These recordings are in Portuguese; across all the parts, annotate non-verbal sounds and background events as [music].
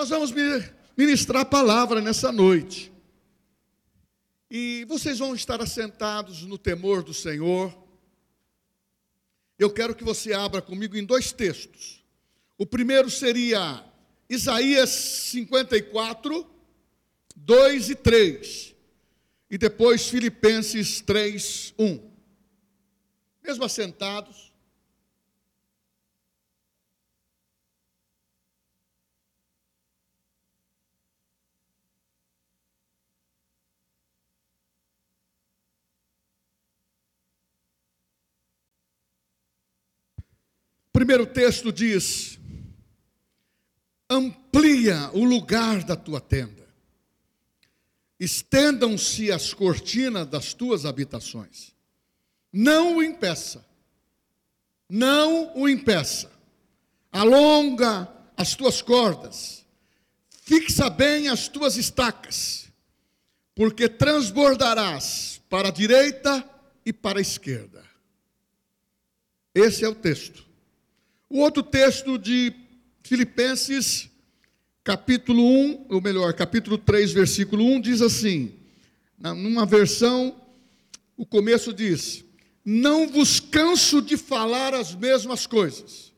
Nós vamos ministrar a palavra nessa noite. E vocês vão estar assentados no temor do Senhor. Eu quero que você abra comigo em dois textos. O primeiro seria Isaías 54, 2 e 3. E depois Filipenses 3, 1. Mesmo assentados. Primeiro texto diz: amplia o lugar da tua tenda, estendam-se as cortinas das tuas habitações, não o impeça, não o impeça, alonga as tuas cordas, fixa bem as tuas estacas, porque transbordarás para a direita e para a esquerda. Esse é o texto. O outro texto de Filipenses, capítulo 1, ou melhor, capítulo 3, versículo 1, diz assim: numa versão, o começo diz: Não vos canso de falar as mesmas coisas.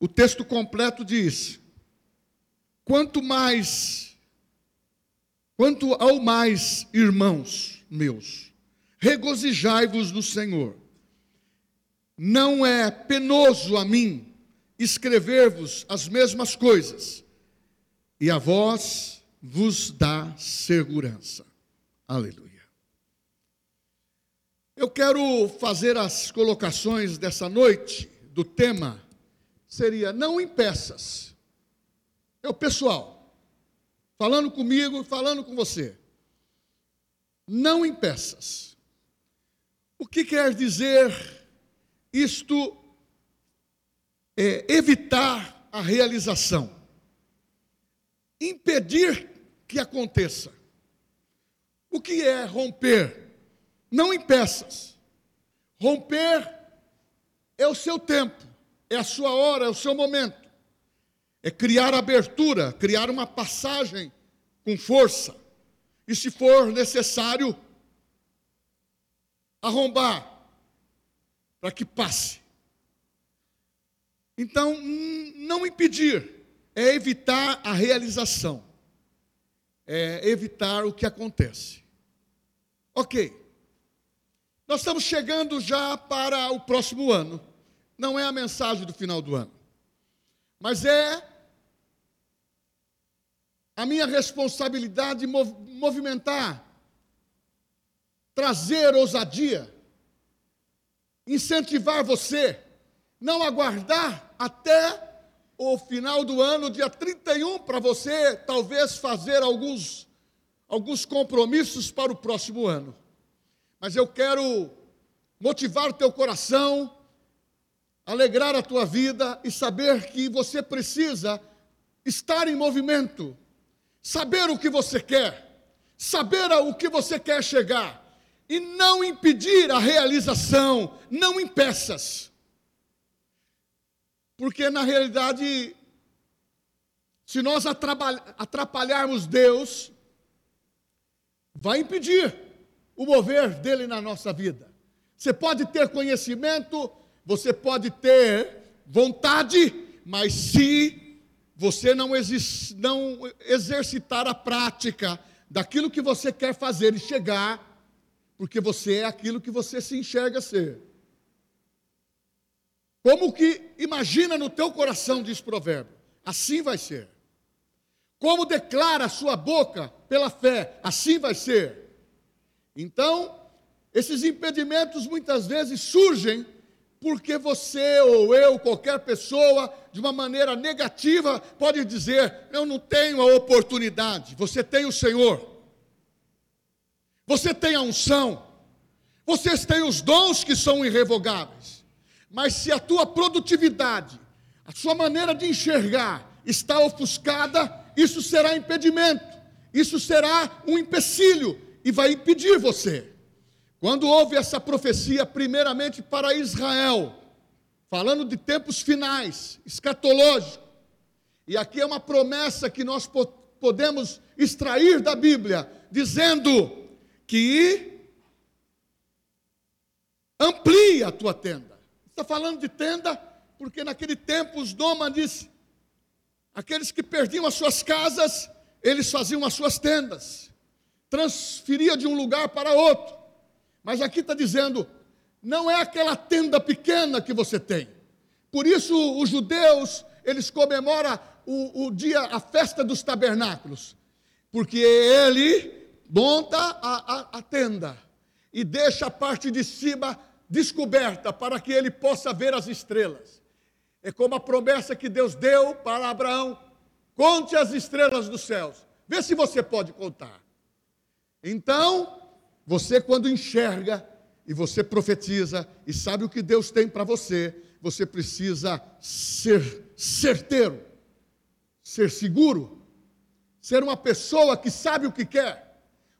O texto completo diz: Quanto mais, quanto ao mais, irmãos meus, regozijai-vos no Senhor. Não é penoso a mim escrever-vos as mesmas coisas, e a vós vos dá segurança. Aleluia. Eu quero fazer as colocações dessa noite do tema seria não impeças. É o pessoal falando comigo falando com você. Não impeças. O que quer dizer isto é evitar a realização, impedir que aconteça. O que é romper? Não impeças. Romper é o seu tempo, é a sua hora, é o seu momento. É criar abertura, criar uma passagem com força. E se for necessário, arrombar, para que passe. Então, não impedir, é evitar a realização, é evitar o que acontece. Ok, nós estamos chegando já para o próximo ano, não é a mensagem do final do ano, mas é a minha responsabilidade movimentar, trazer ousadia, incentivar você, não aguardar até o final do ano, dia 31, para você talvez fazer alguns, alguns compromissos para o próximo ano. Mas eu quero motivar o teu coração, alegrar a tua vida e saber que você precisa estar em movimento, saber o que você quer, saber o que você quer chegar e não impedir a realização, não impeças. Porque na realidade, se nós atrapalharmos Deus, vai impedir o mover dele na nossa vida. Você pode ter conhecimento, você pode ter vontade, mas se você não, não exercitar a prática daquilo que você quer fazer e chegar, porque você é aquilo que você se enxerga ser. Como que imagina no teu coração, diz provérbio, assim vai ser. Como declara a sua boca pela fé, assim vai ser. Então, esses impedimentos muitas vezes surgem porque você ou eu, qualquer pessoa, de uma maneira negativa, pode dizer: Eu não tenho a oportunidade. Você tem o Senhor você tem a unção, vocês têm os dons que são irrevogáveis, mas se a tua produtividade, a sua maneira de enxergar está ofuscada, isso será impedimento, isso será um empecilho e vai impedir você. Quando houve essa profecia, primeiramente para Israel, falando de tempos finais, escatológico, E aqui é uma promessa que nós podemos extrair da Bíblia, dizendo que amplia a tua tenda. Está falando de tenda porque naquele tempo os nômades, aqueles que perdiam as suas casas, eles faziam as suas tendas, transferia de um lugar para outro. Mas aqui está dizendo, não é aquela tenda pequena que você tem. Por isso os judeus, eles comemoram o, o dia, a festa dos tabernáculos, porque ele monta a, a, a tenda e deixa a parte de cima descoberta para que ele possa ver as estrelas. É como a promessa que Deus deu para Abraão: conte as estrelas dos céus, vê se você pode contar. Então, você, quando enxerga e você profetiza e sabe o que Deus tem para você, você precisa ser certeiro, ser seguro, ser uma pessoa que sabe o que quer.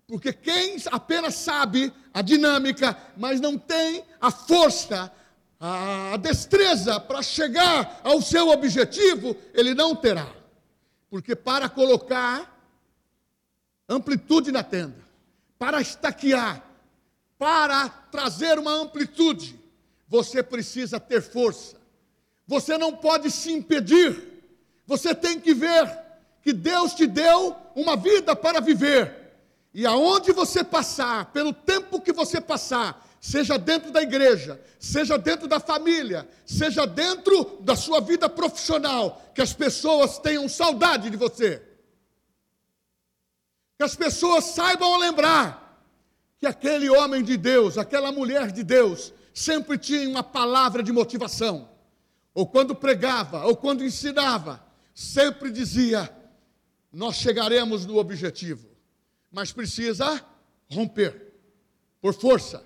Porque quem apenas sabe a dinâmica, mas não tem a força, a destreza para chegar ao seu objetivo, ele não terá. Porque para colocar amplitude na tenda, para estaquear, para trazer uma amplitude, você precisa ter força. Você não pode se impedir. Você tem que ver que Deus te deu uma vida para viver. E aonde você passar, pelo tempo que você passar, seja dentro da igreja, seja dentro da família, seja dentro da sua vida profissional, que as pessoas tenham saudade de você. Que as pessoas saibam lembrar que aquele homem de Deus, aquela mulher de Deus, sempre tinha uma palavra de motivação. Ou quando pregava, ou quando ensinava, sempre dizia: Nós chegaremos no objetivo, mas precisa romper, por força.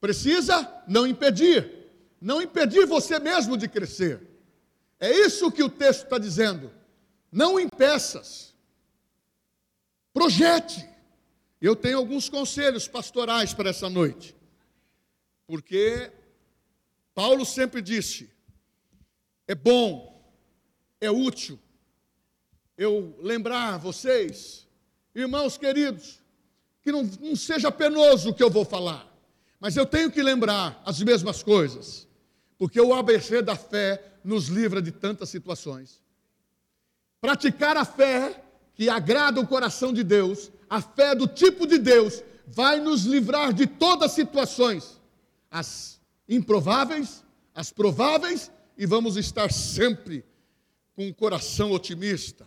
Precisa não impedir, não impedir você mesmo de crescer. É isso que o texto está dizendo. Não impeças, projete. Eu tenho alguns conselhos pastorais para essa noite, porque Paulo sempre disse: é bom, é útil eu lembrar vocês, irmãos queridos, que não, não seja penoso o que eu vou falar, mas eu tenho que lembrar as mesmas coisas, porque o ABC da fé nos livra de tantas situações. Praticar a fé que agrada o coração de Deus, a fé do tipo de Deus, vai nos livrar de todas as situações, as improváveis, as prováveis, e vamos estar sempre com o coração otimista.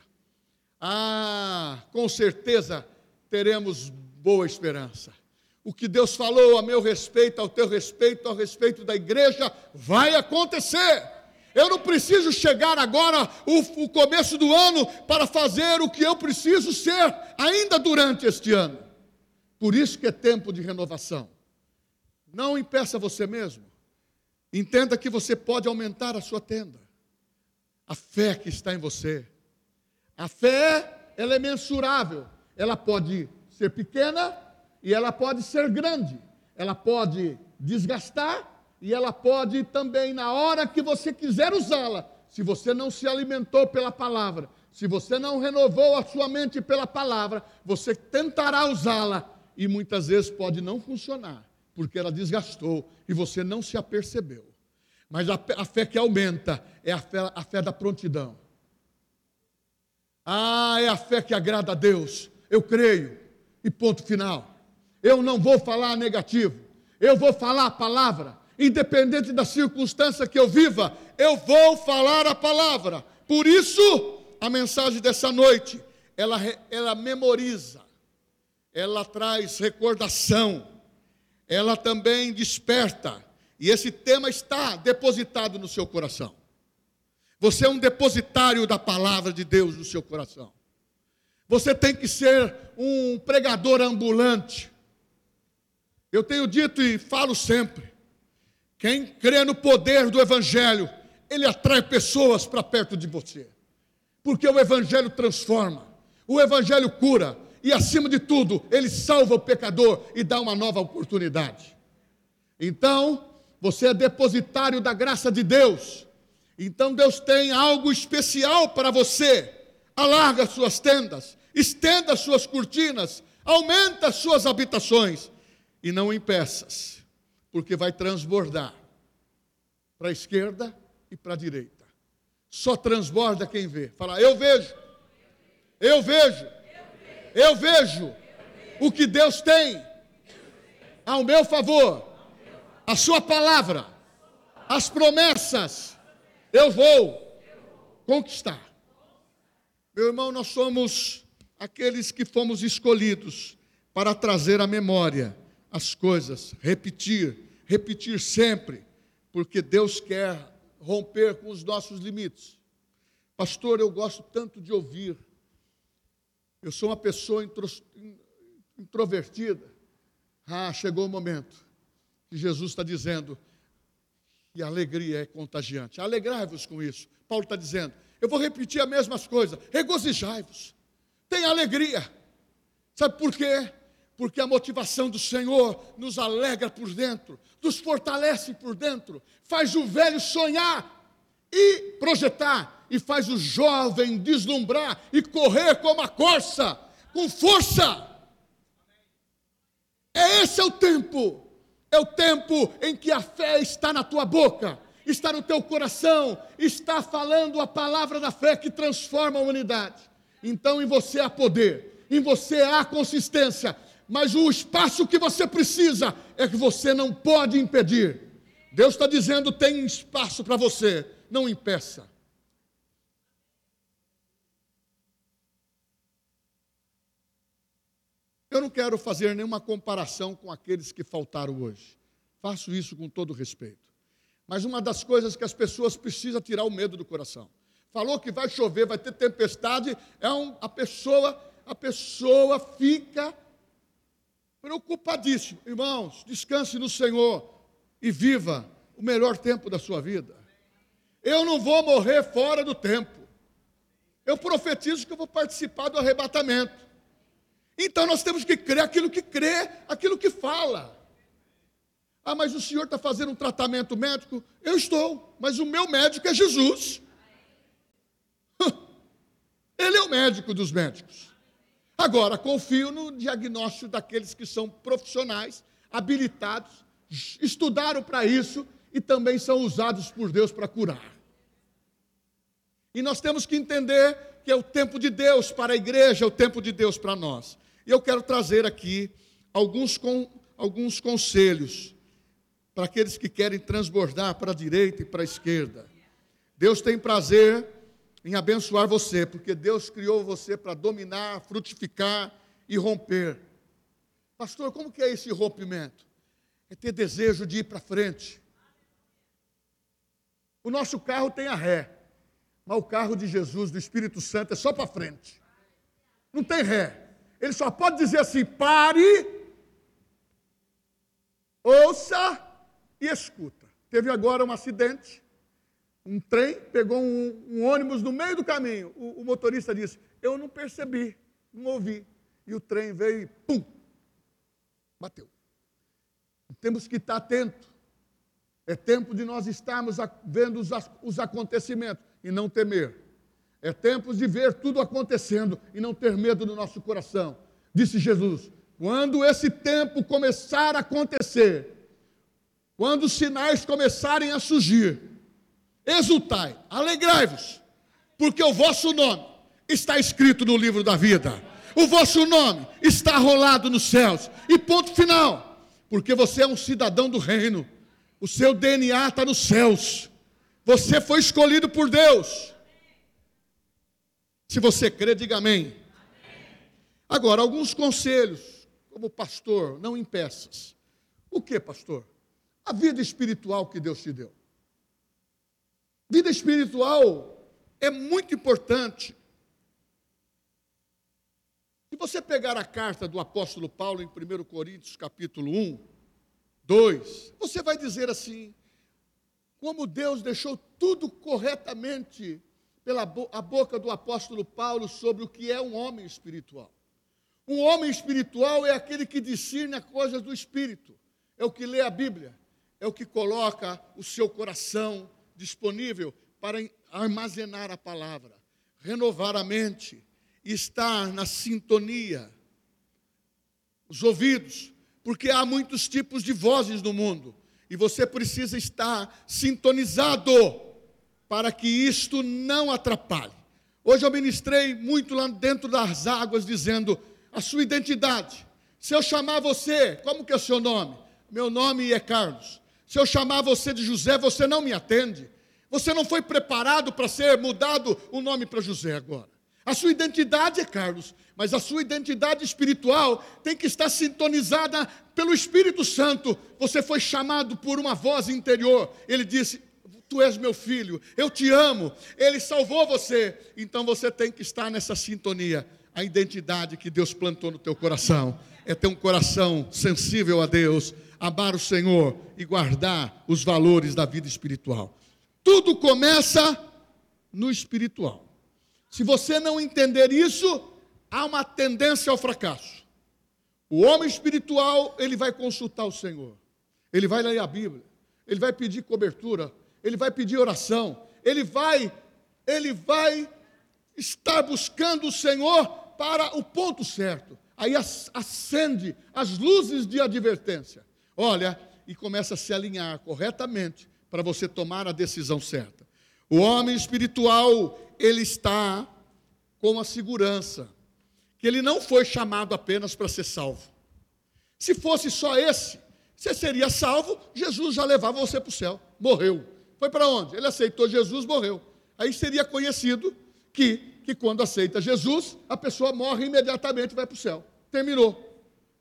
Ah, com certeza teremos boa esperança. O que Deus falou a meu respeito, ao teu respeito, ao respeito da igreja, vai acontecer. Eu não preciso chegar agora, o, o, começo do ano, para fazer o que eu preciso ser ainda durante este ano. Por isso que é tempo de renovação. Não impeça você mesmo. Entenda que você pode aumentar a sua tenda. A fé que está em você. A fé, ela é mensurável. Ela pode ser pequena e ela pode ser grande. Ela pode desgastar e ela pode também, na hora que você quiser usá-la, se você não se alimentou pela palavra, se você não renovou a sua mente pela palavra, você tentará usá-la e muitas vezes pode não funcionar, porque ela desgastou e você não se apercebeu. Mas a, fé que aumenta é a fé, a fé da prontidão. Ah, é a fé que agrada a Deus. Eu creio. E ponto final. Eu não vou falar negativo. Eu vou falar a palavra. Independente da circunstância que eu viva, eu vou falar a palavra. Por isso, a mensagem dessa noite, ela, ela memoriza, ela traz recordação, ela também desperta. E esse tema está depositado no seu coração. Você é um depositário da palavra de Deus no seu coração. Você tem que ser um pregador ambulante. Eu tenho dito e falo sempre: quem crê no poder do Evangelho, ele atrai pessoas para perto de você. Porque o Evangelho transforma, o Evangelho cura, e acima de tudo, ele salva o pecador e dá uma nova oportunidade. Então, você é depositário da graça de Deus. Então Deus tem algo especial para você. Alarga suas tendas, estenda suas cortinas, aumenta suas habitações. E não impeças, porque vai transbordar para a esquerda e para a direita. Só transborda quem vê. Fala, eu vejo, eu vejo, eu vejo. O que Deus tem ao meu favor, a Sua palavra, as promessas, eu vou conquistar. Meu irmão, nós somos aqueles que fomos escolhidos para trazer à memória as coisas, repetir, repetir sempre, porque Deus quer romper com os nossos limites. Pastor, eu gosto tanto de ouvir. Eu sou uma pessoa introvertida. Ah, chegou o momento que Jesus está dizendo que a alegria é contagiante. Alegrai-vos com isso. Paulo está dizendo, eu vou repetir as mesmas coisas. Regozijai-vos. Tenha alegria. Sabe por quê? Porque a motivação do Senhor nos alegra por dentro, nos fortalece por dentro, faz o velho sonhar e projetar, e faz o jovem deslumbrar e correr como a corça, com força. É esse é o tempo, é o tempo em que a fé está na tua boca, está no teu coração, está falando a palavra da fé que transforma a humanidade. Então em você há poder, em você há consistência, mas o espaço que você precisa é que você não pode impedir. Deus está dizendo: tem espaço para você, não impeça. Eu não quero fazer nenhuma comparação com aqueles que faltaram hoje. Faço isso com todo respeito. Mas uma das coisas que as pessoas precisam tirar o medo do coração. Falou que vai chover, vai ter tempestade, é um, a pessoa, a pessoa fica preocupadíssimo. Irmãos, descanse no Senhor e viva o melhor tempo da sua vida. Eu não vou morrer fora do tempo. Eu profetizo que eu vou participar do arrebatamento. Então nós temos que crer aquilo que crê, aquilo que fala. Ah, mas o senhor está fazendo um tratamento médico? Eu estou, mas o meu médico é Jesus. [laughs] Ele é o médico dos médicos. Agora, confio no diagnóstico daqueles que são profissionais, habilitados, estudaram para isso e também são usados por Deus para curar. E nós temos que entender que é o tempo de Deus para a igreja, é o tempo de Deus para nós. E eu quero trazer aqui alguns, com, alguns conselhos para aqueles que querem transbordar para a direita e para a esquerda. Deus tem prazer em abençoar você, porque Deus criou você para dominar, frutificar e romper. Pastor, como que é esse rompimento? É ter desejo de ir para frente. O nosso carro tem a ré, mas o carro de Jesus, do Espírito Santo, é só para frente. Não tem ré. Ele só pode dizer assim: pare, ouça e escuta. Teve agora um acidente um trem, pegou um, um ônibus no meio do caminho. O, o, motorista disse: Eu não percebi, não ouvi. E o trem veio e pum! Bateu. Temos que estar atentos. É tempo de nós estarmos vendo os, os acontecimentos e não temer. É tempo de ver tudo acontecendo e não ter medo no nosso coração. Disse Jesus: quando esse tempo começar a acontecer, quando os sinais começarem a surgir, exultai, alegrai-vos, porque o vosso nome está escrito no livro da vida. O vosso nome está rolado nos céus. E ponto final. Porque você é um cidadão do reino. O seu DNA está nos céus. Você foi escolhido por Deus. Se você crê, diga amém. Agora, alguns conselhos, como pastor, não impeças. O que, pastor? A vida espiritual que Deus te deu. Vida espiritual é muito importante. Se você pegar a carta do apóstolo Paulo em 1 Coríntios, capítulo 1, 2, você vai dizer assim: como Deus deixou tudo corretamente pela bo a boca do apóstolo Paulo sobre o que é um homem espiritual. Um homem espiritual é aquele que discerne as coisas do espírito, é o que lê a Bíblia, é o que coloca o seu coração disponível para armazenar a palavra, renovar a mente, estar na sintonia, os ouvidos, porque há muitos tipos de vozes no mundo. E você precisa estar sintonizado para que isto não atrapalhe. Hoje eu ministrei muito lá dentro das águas, dizendo a sua identidade. Se eu chamar você, como que é o seu nome? Meu nome é Carlos. Se eu chamar você de José, você não me atende. Você não foi preparado para ser mudado o nome para José agora. A sua identidade é Carlos, mas a sua identidade espiritual tem que estar sintonizada pelo Espírito Santo. Você foi chamado por uma voz interior. Ele disse: Tu és meu filho, eu te amo. Ele salvou você. Então você tem que estar nessa sintonia. A identidade que Deus plantou no teu coração é ter um coração sensível a Deus, amar o Senhor e guardar os valores da vida espiritual. Tudo começa no espiritual. Se você não entender isso, há uma tendência ao fracasso. O homem espiritual, ele vai consultar o Senhor. Ele vai ler a Bíblia. Ele vai pedir cobertura, ele vai pedir oração, ele vai ele vai estar buscando o Senhor para o ponto certo. Aí acende as luzes de advertência. Olha, e começa a se alinhar corretamente para você tomar a decisão certa. O homem espiritual, ele está com a segurança que ele não foi chamado apenas para ser salvo. Se fosse só esse, você seria salvo, Jesus já levava você para o céu. Morreu. Foi para onde? Ele aceitou Jesus, morreu. Aí seria conhecido que, que quando aceita Jesus, a pessoa morre imediatamente e vai para o céu. Terminou.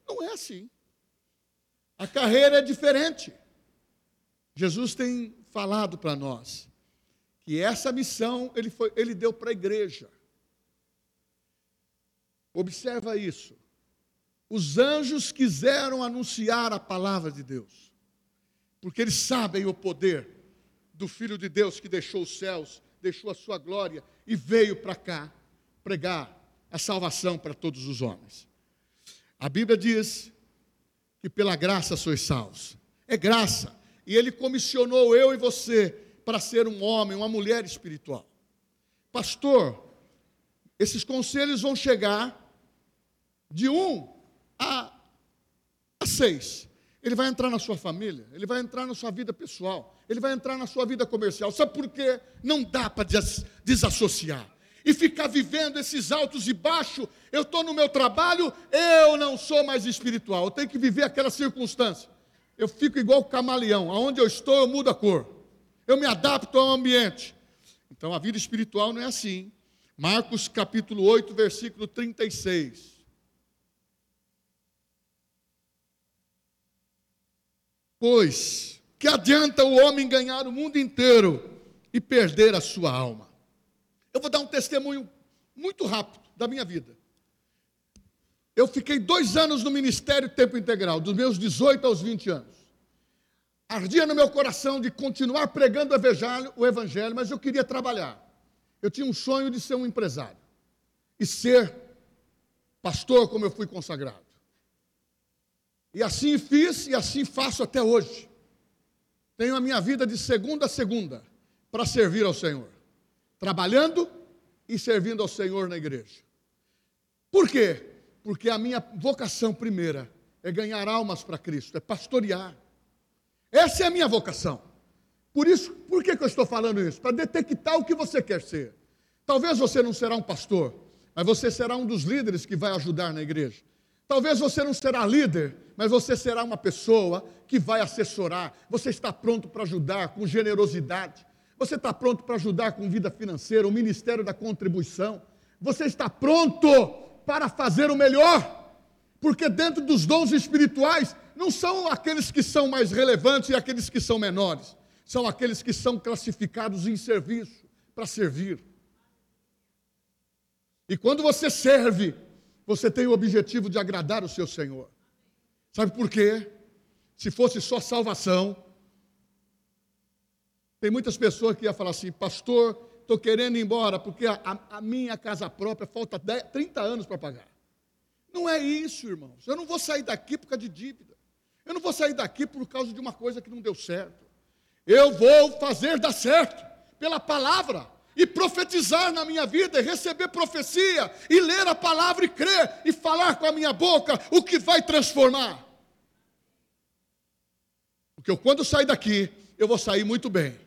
Não é assim. A carreira é diferente. Jesus tem falado para nós que essa missão ele, foi, ele deu para a igreja. Observa isso. Os anjos quiseram anunciar a palavra de Deus, porque eles sabem o poder do Filho de Deus que deixou os céus, deixou a sua glória e veio para cá pregar a salvação para todos os homens. A Bíblia diz que pela graça sois salvos. É graça. E ele comissionou eu e você para ser um homem, uma mulher espiritual. Pastor, esses conselhos vão chegar de um a, a seis. Ele vai entrar na sua família, ele vai entrar na sua vida pessoal, ele vai entrar na sua vida comercial. Sabe por quê? Não dá para des desassociar e ficar vivendo esses altos e baixos. Eu estou no meu trabalho, eu não sou mais espiritual. Eu tenho que viver aquela circunstância. Eu fico igual o camaleão. Aonde eu estou, eu mudo a cor eu me adapto ao ambiente. Então a vida espiritual não é assim. Marcos capítulo 8, versículo 36. Pois, que adianta o homem ganhar o mundo inteiro e perder a sua alma? Eu vou dar um testemunho muito rápido da minha vida. Eu fiquei dois anos no ministério tempo integral, dos meus 18 aos 20 anos. Ardia no meu coração de continuar pregando o evangelho, mas eu queria trabalhar. Eu tinha um sonho de ser um empresário e ser pastor como eu fui consagrado. E assim fiz e assim faço até hoje. Tenho a minha vida de segunda a segunda para servir ao Senhor, trabalhando e servindo ao Senhor na igreja. Por quê? Porque a minha vocação primeira é ganhar almas para Cristo, é pastorear. Essa é a minha vocação. Por isso, por que, que eu estou falando isso? Para detectar o que você quer ser. Talvez você não será um pastor, mas você será um dos líderes que vai ajudar na igreja. Talvez você não será líder, mas você será uma pessoa que vai assessorar. Você está pronto para ajudar com generosidade. Você está pronto para ajudar com vida financeira, o ministério da contribuição. Você está pronto para fazer o melhor. Porque dentro dos dons espirituais não são aqueles que são mais relevantes e aqueles que são menores, são aqueles que são classificados em serviço, para servir. E quando você serve, você tem o objetivo de agradar o seu Senhor. Sabe por quê? Se fosse só salvação, tem muitas pessoas que iam falar assim, pastor, estou querendo ir embora, porque a, a, minha casa própria falta 10, 30 anos para pagar. Não é isso, irmãos. Eu não vou sair daqui por causa de dívida. Eu não vou sair daqui por causa de uma coisa que não deu certo. Eu vou fazer dar certo, pela palavra e profetizar na minha vida, e receber profecia, e ler a palavra e crer, e falar com a minha boca o que vai transformar. Porque eu, quando sair daqui, eu vou sair muito bem.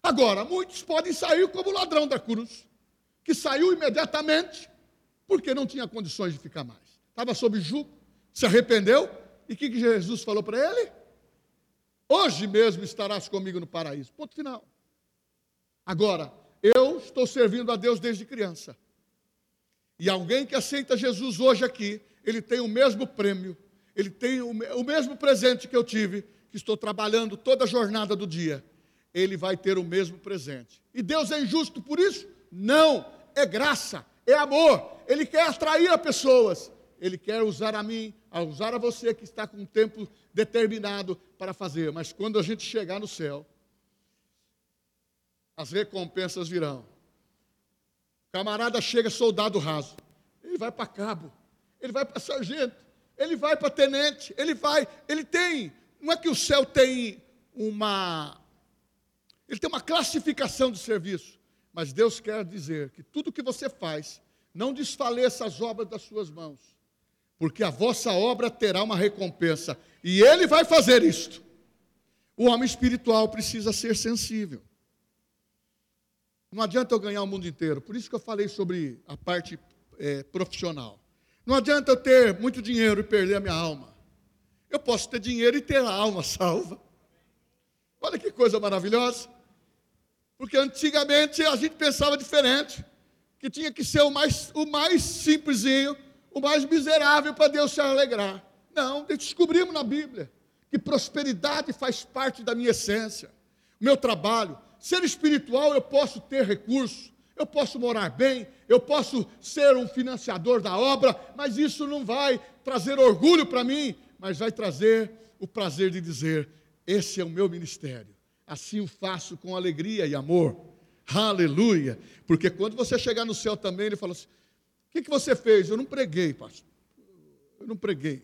Agora, muitos podem sair como o ladrão da cruz, que saiu imediatamente, porque não tinha condições de ficar mais. Estava sob jugo, se arrependeu, e o que, que Jesus falou para ele? Hoje mesmo estarás comigo no paraíso. Ponto final. Agora, eu estou servindo a Deus desde criança. E alguém que aceita Jesus hoje aqui, ele tem o mesmo prêmio, ele tem o mesmo presente que eu tive, que estou trabalhando toda a jornada do dia. Ele vai ter o mesmo presente. E Deus é injusto por isso? Não, é graça, é amor. Ele quer atrair a pessoas. Ele quer usar a mim, a usar a você que está com um tempo determinado para fazer. Mas quando a gente chegar no céu, as recompensas virão. Camarada chega soldado raso, ele vai para cabo, ele vai para sargento, ele vai para tenente, ele vai, ele tem, não é que o céu tem uma, ele tem uma classificação de serviço, mas Deus quer dizer que tudo que você faz, não desfaleça as obras das suas mãos, porque a vossa obra terá uma recompensa, e Ele vai fazer isto. O homem espiritual precisa ser sensível. Não adianta eu ganhar o mundo inteiro. Por isso que eu falei sobre a parte é, profissional. Não adianta eu ter muito dinheiro e perder a minha alma. Eu posso ter dinheiro e ter a alma [laughs] salva. Olha que coisa maravilhosa. Porque antigamente a gente pensava diferente. Que tinha que ser o mais, o mais simplesinho, o mais miserável para Deus se alegrar. Não, descobrimos na Bíblia que prosperidade faz parte da minha essência. O meu trabalho, Ser espiritual, eu posso ter recurso, eu posso morar bem, eu posso ser um financiador da obra, mas isso não vai trazer orgulho para mim, mas vai trazer o prazer de dizer: esse é o meu ministério. Assim o faço com alegria e amor. Aleluia! Porque quando você chegar no céu também, ele fala assim: o que, que você fez? Eu não preguei, pastor. Eu não preguei.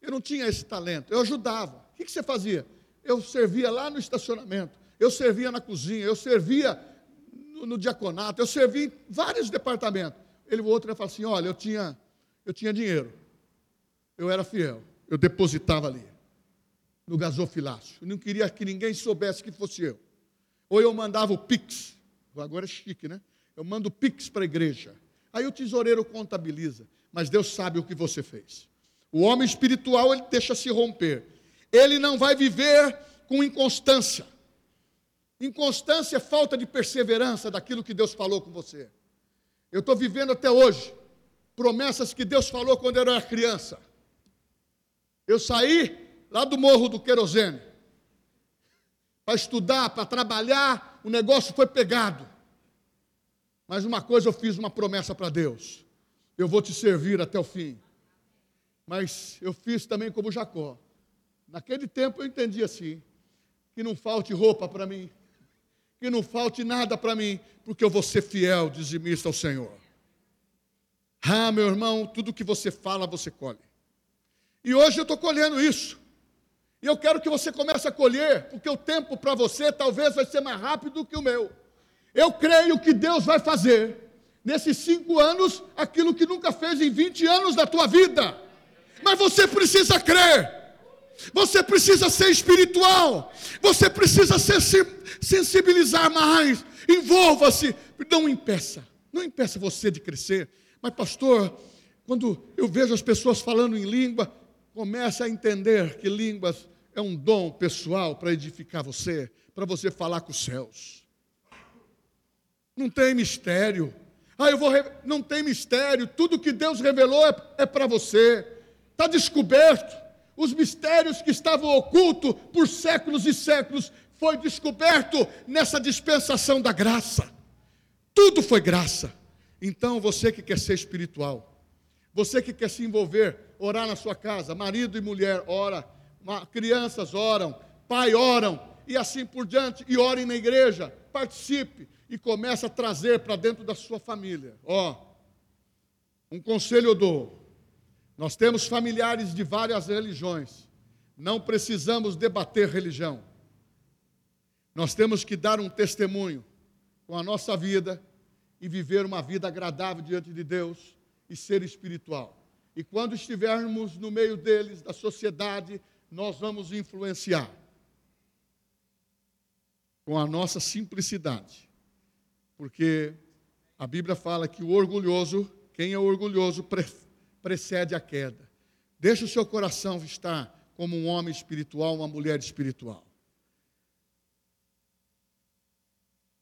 Eu não tinha esse talento. Eu ajudava. O que, que você fazia? Eu servia lá no estacionamento eu servia na cozinha, eu servia no, no diaconato, eu servia em vários departamentos. Ele, o outro, ia falar assim: olha, eu tinha, eu tinha dinheiro, eu era fiel, eu depositava ali, no gasofilácio. Eu não queria que ninguém soubesse que fosse eu. Ou eu mandava o Pix, agora é chique, né? Eu mando o Pix para a igreja. Aí o tesoureiro contabiliza, mas Deus sabe o que você fez. O homem espiritual, ele deixa se romper. Ele não vai viver com inconstância. Inconstância é falta de perseverança daquilo que Deus falou com você. Eu estou vivendo até hoje promessas que Deus falou quando eu era criança. Eu saí lá do morro do querosene para estudar, para trabalhar, o negócio foi pegado. Mas uma coisa eu fiz uma promessa para Deus: eu vou te servir até o fim. Mas eu fiz também como Jacó. Naquele tempo eu entendi assim: que não falte roupa para mim, que não falte nada para mim, porque eu vou ser fiel, dizimista ao Senhor. Ah, meu irmão, tudo que você fala, você colhe. E hoje eu estou colhendo isso. E eu quero que você comece a colher, porque o tempo para você talvez vai ser mais rápido que o meu. Eu creio que Deus vai fazer, nesses cinco anos, aquilo que nunca fez em 20 anos da tua vida. Mas você precisa crer. Você precisa ser espiritual. Você precisa ser, se sensibilizar mais. Envolva-se. Não impeça. Não impeça você de crescer. Mas, pastor, quando eu vejo as pessoas falando em língua, comece a entender que línguas é um dom pessoal para edificar você, para você falar com os céus. Não tem mistério. Ah, eu vou. Não tem mistério. Tudo que Deus revelou é, é para você. Está descoberto os mistérios que estavam ocultos por séculos e séculos foi descoberto nessa dispensação da graça. Tudo foi graça. Então, você que quer ser espiritual, você que quer se envolver, orar na sua casa, marido e mulher ora, crianças oram, pai oram, e assim por diante, e orem na igreja, participe e comece a trazer para dentro da sua família. Ó, um conselho eu dou, nós temos familiares de várias religiões. Não precisamos debater religião. Nós temos que dar um testemunho com a nossa vida e viver uma vida agradável diante de Deus e ser espiritual. E quando estivermos no meio deles, da sociedade, nós vamos influenciar com a nossa simplicidade. Porque a Bíblia fala que o orgulhoso, quem é orgulhoso, precede a queda. Deixa o seu coração estar como um homem espiritual, uma mulher espiritual.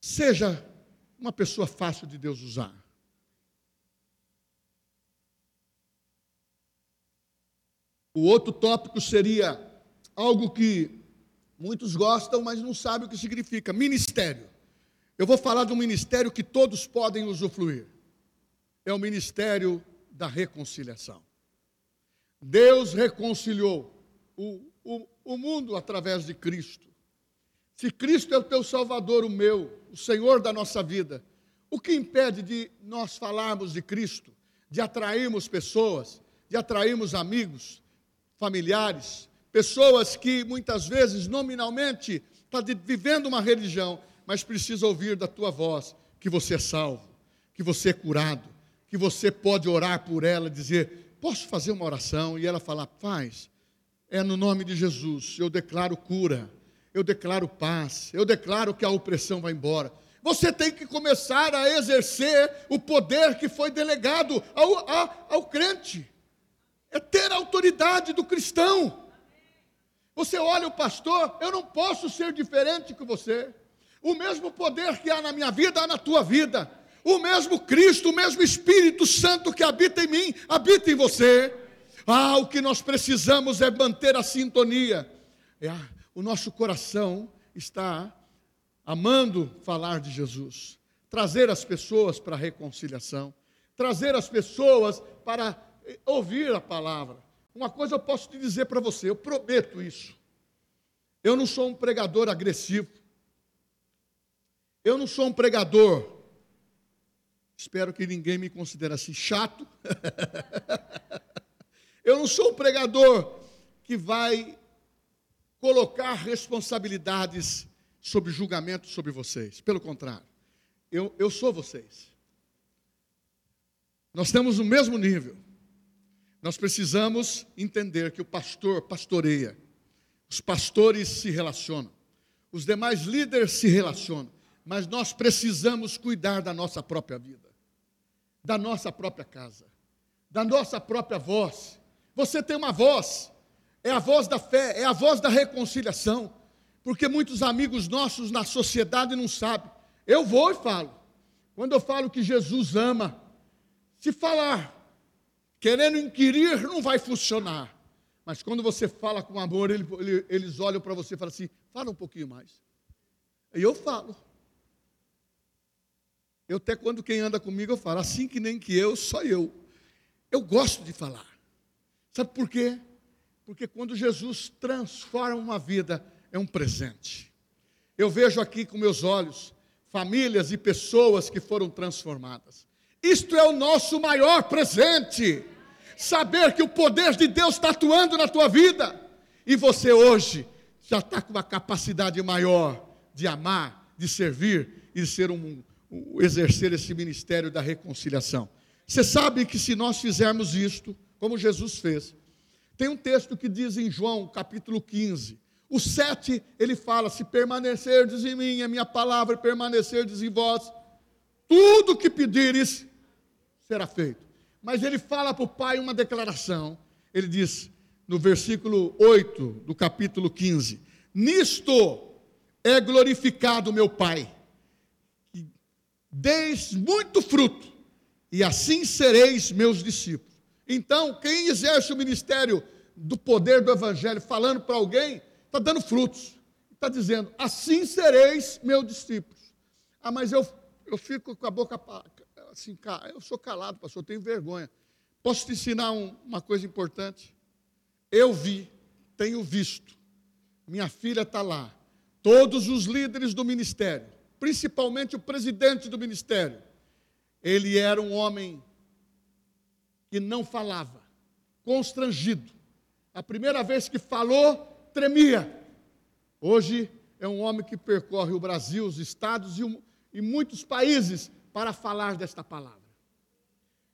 Seja uma pessoa fácil de Deus usar. O outro tópico seria algo que muitos gostam, mas não sabem o que significa: ministério. Eu vou falar de um ministério que todos podem usufruir. É o ministério da reconciliação. Deus reconciliou o, o, o mundo através de Cristo. Se Cristo é o teu Salvador, o meu, o Senhor da nossa vida, o que impede de nós falarmos de Cristo, de atrairmos pessoas, de atrairmos amigos, familiares, pessoas que muitas vezes nominalmente está vivendo uma religião, mas precisa ouvir da tua voz que você é salvo, que você é curado, que você pode orar por ela, dizer: Posso fazer uma oração? E ela falar: Faz. É no nome de Jesus, eu declaro cura eu declaro paz, eu declaro que a opressão vai embora. Você tem que começar a exercer o poder que foi delegado ao, ao, ao crente, é ter a autoridade do cristão. Você olha o pastor, eu não posso ser diferente que você. O mesmo poder que há na minha vida, há na tua vida. O mesmo Cristo, o mesmo Espírito Santo que habita em mim, habita em você. Ah, o que nós precisamos é manter a sintonia. É o nosso coração está amando falar de Jesus, trazer as pessoas para a reconciliação, trazer as pessoas para eh, ouvir a palavra. Uma coisa eu posso te dizer para você, eu prometo isso. Eu não sou um pregador agressivo. Eu não sou um pregador. Espero que ninguém me considere assim chato. [laughs] eu não sou um pregador que vai colocar responsabilidades sobre julgamento sobre vocês. Pelo contrário, eu, eu sou vocês. Nós temos o mesmo nível. Nós precisamos entender que o pastor pastoreia, os pastores se relacionam, os demais líderes se relacionam, mas nós precisamos cuidar da nossa própria vida, da nossa própria casa, da nossa própria voz. Você tem uma voz, é a voz da fé, é a voz da reconciliação, porque muitos amigos nossos na sociedade não sabem. Eu vou e falo. Quando eu falo que Jesus ama, se falar querendo inquirir, não vai funcionar. Mas quando você fala com amor, ele, ele, eles olham para você e falam assim: fala um pouquinho mais. E eu falo. Eu até quando quem anda comigo, eu falo, assim que nem que eu, só eu. Eu gosto de falar. Sabe por quê? Porque quando Jesus transforma uma vida, é um presente. Eu vejo aqui com meus olhos famílias e pessoas que foram transformadas. Isto é o nosso maior presente. Saber que o poder de Deus está atuando na tua vida. E você hoje já está com uma capacidade maior de amar, de servir e de ser um, exercer esse ministério da reconciliação. Você sabe que se nós fizermos isto, como Jesus fez, tem um texto que diz em João, capítulo 15, o 7, ele fala: Se permanecerdes em mim, a minha palavra permanecerdes em vós, tudo que pedires será feito. Mas ele fala para o pai uma declaração. Ele diz, no versículo 8 do capítulo 15: Nisto é glorificado meu Pai, deis muito fruto, e assim sereis meus discípulos. Então, quem exerce o ministério do poder do Evangelho falando para alguém, está dando frutos. Está dizendo, assim sereis meus discípulos. Ah, mas eu, eu fico com a boca assim, eu sou calado, pastor, eu tenho vergonha. Posso te ensinar um, uma coisa importante? Eu vi, tenho visto, minha filha está lá, todos os líderes do ministério, principalmente o presidente do ministério, ele era um homem que não falava, constrangido. A primeira vez que falou, tremia. Hoje é um homem que percorre o Brasil, os estados e, e muitos países para falar desta palavra.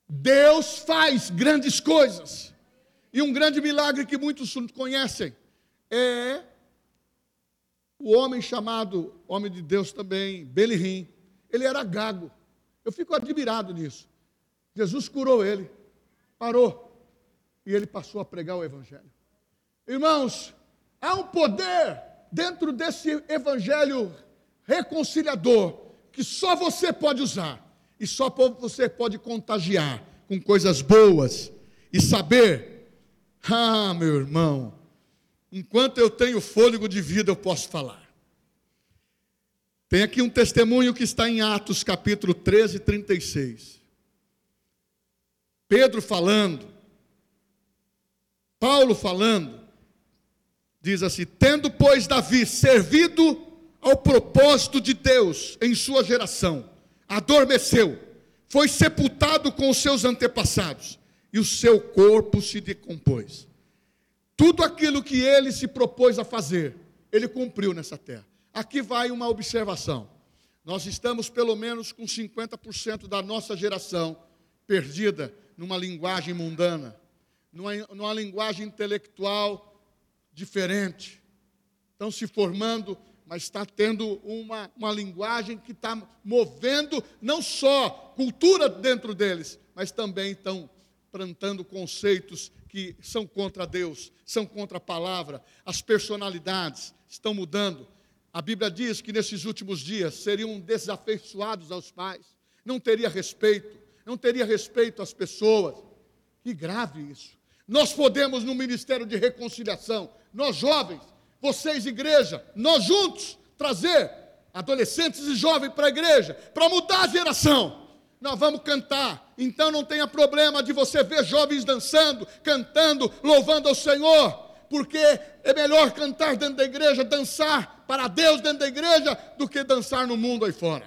Deus faz grandes coisas. E um grande milagre que muitos conhecem é o homem chamado, homem de Deus também, Belirim. Ele era gago. Eu fico admirado nisso. Jesus curou ele, parou, e ele passou a pregar o Evangelho. Irmãos, há um poder dentro desse Evangelho reconciliador que só você pode usar e só você pode contagiar com coisas boas e saber, ah, meu irmão, enquanto eu tenho fôlego de vida eu posso falar. Tem aqui um testemunho que está em Atos capítulo 13, 36. Pedro falando, Paulo falando, diz assim: Tendo, pois, Davi servido ao propósito de Deus em sua geração, adormeceu, foi sepultado com os seus antepassados, e o seu corpo se decompôs. Tudo aquilo que ele se propôs a fazer, ele cumpriu nessa terra. Aqui vai uma observação. Nós estamos pelo menos com 50% da nossa geração perdida numa linguagem mundana, numa, numa linguagem intelectual diferente. Estão se formando mas está tendo uma, uma linguagem que está movendo não só cultura dentro deles, mas também estão plantando conceitos que são contra Deus, são contra a palavra, as personalidades estão mudando. A Bíblia diz que nesses últimos dias seriam desafeiçoados aos pais, não teria respeito, não teria respeito às pessoas. Que grave isso. Nós podemos, no Ministério de Reconciliação, nós jovens, vocês, igreja, nós juntos, trazer adolescentes e jovens para a igreja, para mudar a geração. Nós vamos cantar, então não tenha problema de você ver jovens dançando, cantando, louvando ao Senhor, porque é melhor cantar dentro da igreja, dançar para Deus dentro da igreja, do que dançar no mundo aí fora.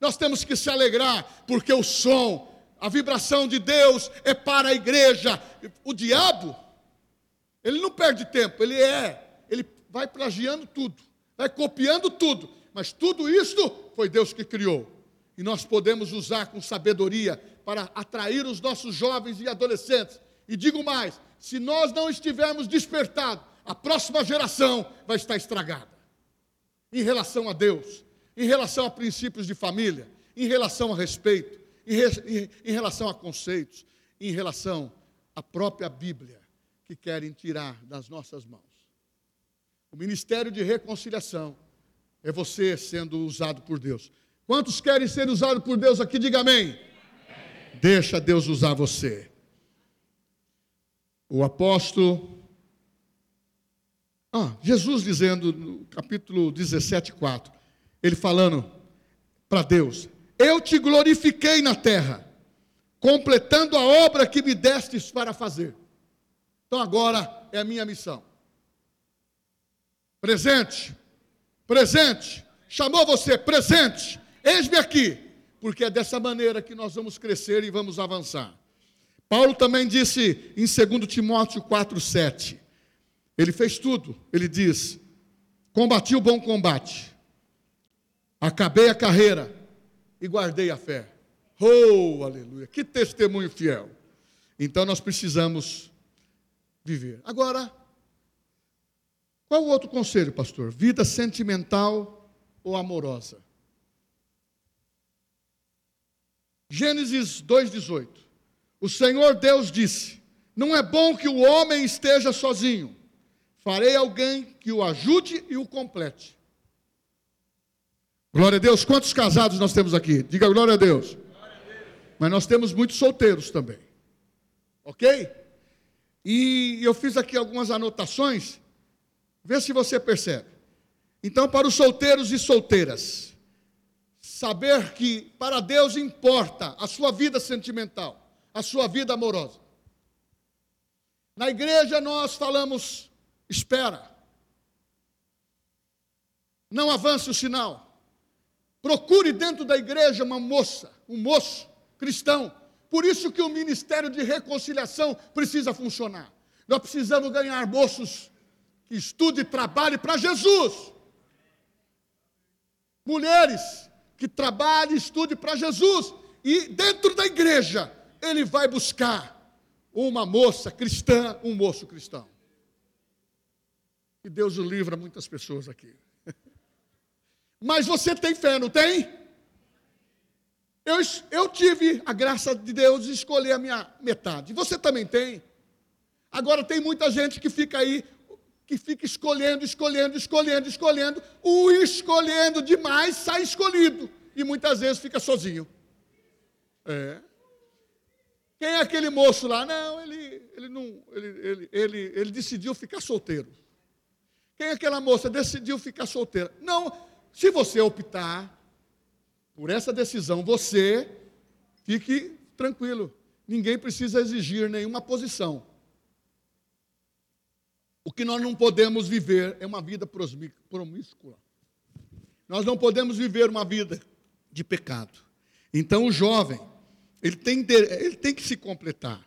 Nós temos que se alegrar, porque o som, a vibração de Deus é para a igreja. O diabo, ele não perde tempo, ele é ele vai plagiando tudo, vai copiando tudo, mas tudo isto foi Deus que criou. E nós podemos usar com sabedoria para atrair os nossos jovens e adolescentes. E digo mais: se nós não estivermos despertados, a próxima geração vai estar estragada. Em relação a Deus, em relação a princípios de família, em relação a respeito, em, re, em relação a conceitos, em relação à própria Bíblia, que querem tirar das nossas mãos. O ministério de reconciliação é você sendo usado por Deus. Quantos querem ser usados por Deus aqui? Diga amém. amém. Deixa Deus usar você. O apóstolo. Ah, Jesus dizendo no capítulo 17, 4. Ele falando para Deus: Eu te glorifiquei na terra, completando a obra que me destes para fazer. Então agora é a minha missão Presente, presente. Chamou você, presente. Eis-me aqui. Porque é dessa maneira que nós vamos crescer e vamos avançar. Paulo também disse em 2 Timóteo 4,7. Ele fez tudo. Ele diz: Combati o bom combate, acabei a carreira e guardei a fé. Oh, aleluia! Que testemunho fiel. Então nós precisamos viver. Agora, qual o outro conselho, pastor? Vida sentimental ou amorosa? Gênesis 2,18. O Senhor Deus disse: Não é bom que o homem esteja sozinho. Farei alguém que o ajude e o complete. Glória a Deus. Quantos casados nós temos aqui? Diga glória a Deus. Glória a Deus. Mas nós temos muitos solteiros também. Ok? E eu fiz aqui algumas anotações Vê se você percebe. Então, para os solteiros e solteiras, saber que para Deus importa a sua vida sentimental, a sua vida amorosa. Na igreja nós falamos, espera. Não avance o sinal. Procure dentro da igreja uma moça, um moço cristão. Por isso que o ministério de reconciliação precisa funcionar. Nós precisamos ganhar moços que estude e trabalhe para Jesus. mulheres que trabalhem e estudem para Jesus. E dentro da igreja, ele vai buscar uma moça cristã, um moço cristão. Que Deus o livra muitas pessoas aqui. [laughs] Mas você tem fé, não tem? Eu, eu tive a graça de Deus de escolher a minha metade. Você também tem. Agora tem muita gente que fica aí, que fica escolhendo, escolhendo, escolhendo, escolhendo. O escolhendo demais sai escolhido. E muitas vezes fica sozinho. É. Quem é aquele moço lá? Não, ele, ele não, ele, ele, ele, ele decidiu ficar solteiro. Quem é aquela moça? Decidiu ficar solteira. Não, se você optar por essa decisão, você fique tranquilo. Ninguém precisa exigir nenhuma posição. O que nós não podemos viver é uma vida promíscua. Nós não podemos viver uma vida de pecado. Então o jovem, ele tem, ele tem que se completar.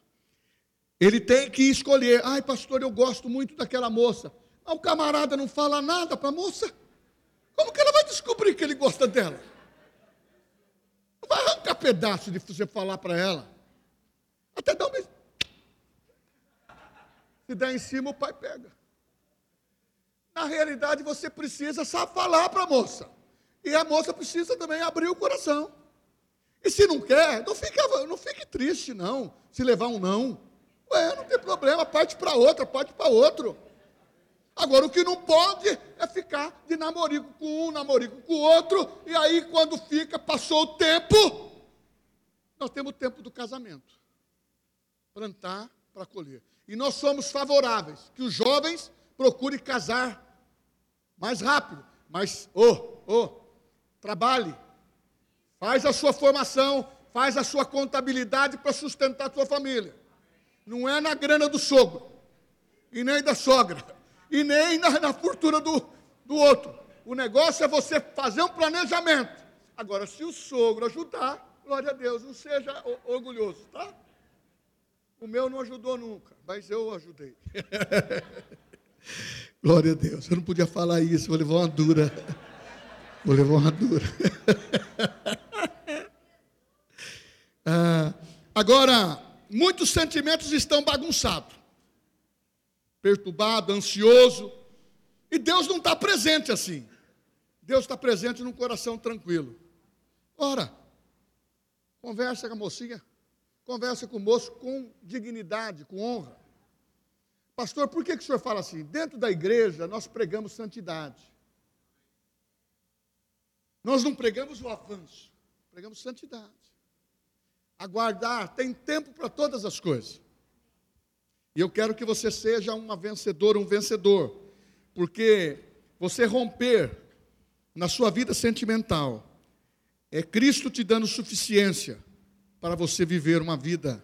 Ele tem que escolher. Ai, pastor, eu gosto muito daquela moça. Mas o camarada não fala nada para a moça. Como que ela vai descobrir que ele gosta dela? Não vai arrancar pedaço de você falar para ela. Até dá um Se der em cima, o pai pega. Na realidade, você precisa só falar para a moça. E a moça precisa também abrir o coração. E se não quer, não fique, não fique triste, não. Se levar um não. Ué, não tem problema, parte para outra, parte para outro. Agora, o que não pode é ficar de namorico com um, namorico com o outro, e aí, quando fica, passou o tempo, nós temos o tempo do casamento plantar para colher. E nós somos favoráveis que os jovens procurem casar mais rápido, mas, oh, oh, trabalhe, faz a sua formação, faz a sua contabilidade para sustentar a sua família. Não é na grana do sogro, e nem da sogra, e nem na, na fortuna do, do outro. O negócio é você fazer um planejamento. Agora, se o sogro ajudar, glória a Deus, não seja orgulhoso, tá? O meu não ajudou nunca, mas eu ajudei. [laughs] glória a Deus. Eu não podia falar isso, vou levar uma dura. Vou levar uma dura. [laughs] ah, agora, muitos sentimentos estão bagunçados perturbado, ansioso. E Deus não está presente assim. Deus está presente num coração tranquilo. Ora, conversa com a mocinha, conversa com o moço com dignidade, com honra. Pastor, por que, que o senhor fala assim? Dentro da igreja nós pregamos santidade. Nós não pregamos o avanço, pregamos santidade. Aguardar, tem tempo para todas as coisas. E eu quero que você seja uma vencedora, um vencedor, porque você romper na sua vida sentimental é Cristo te dando suficiência para você viver uma vida.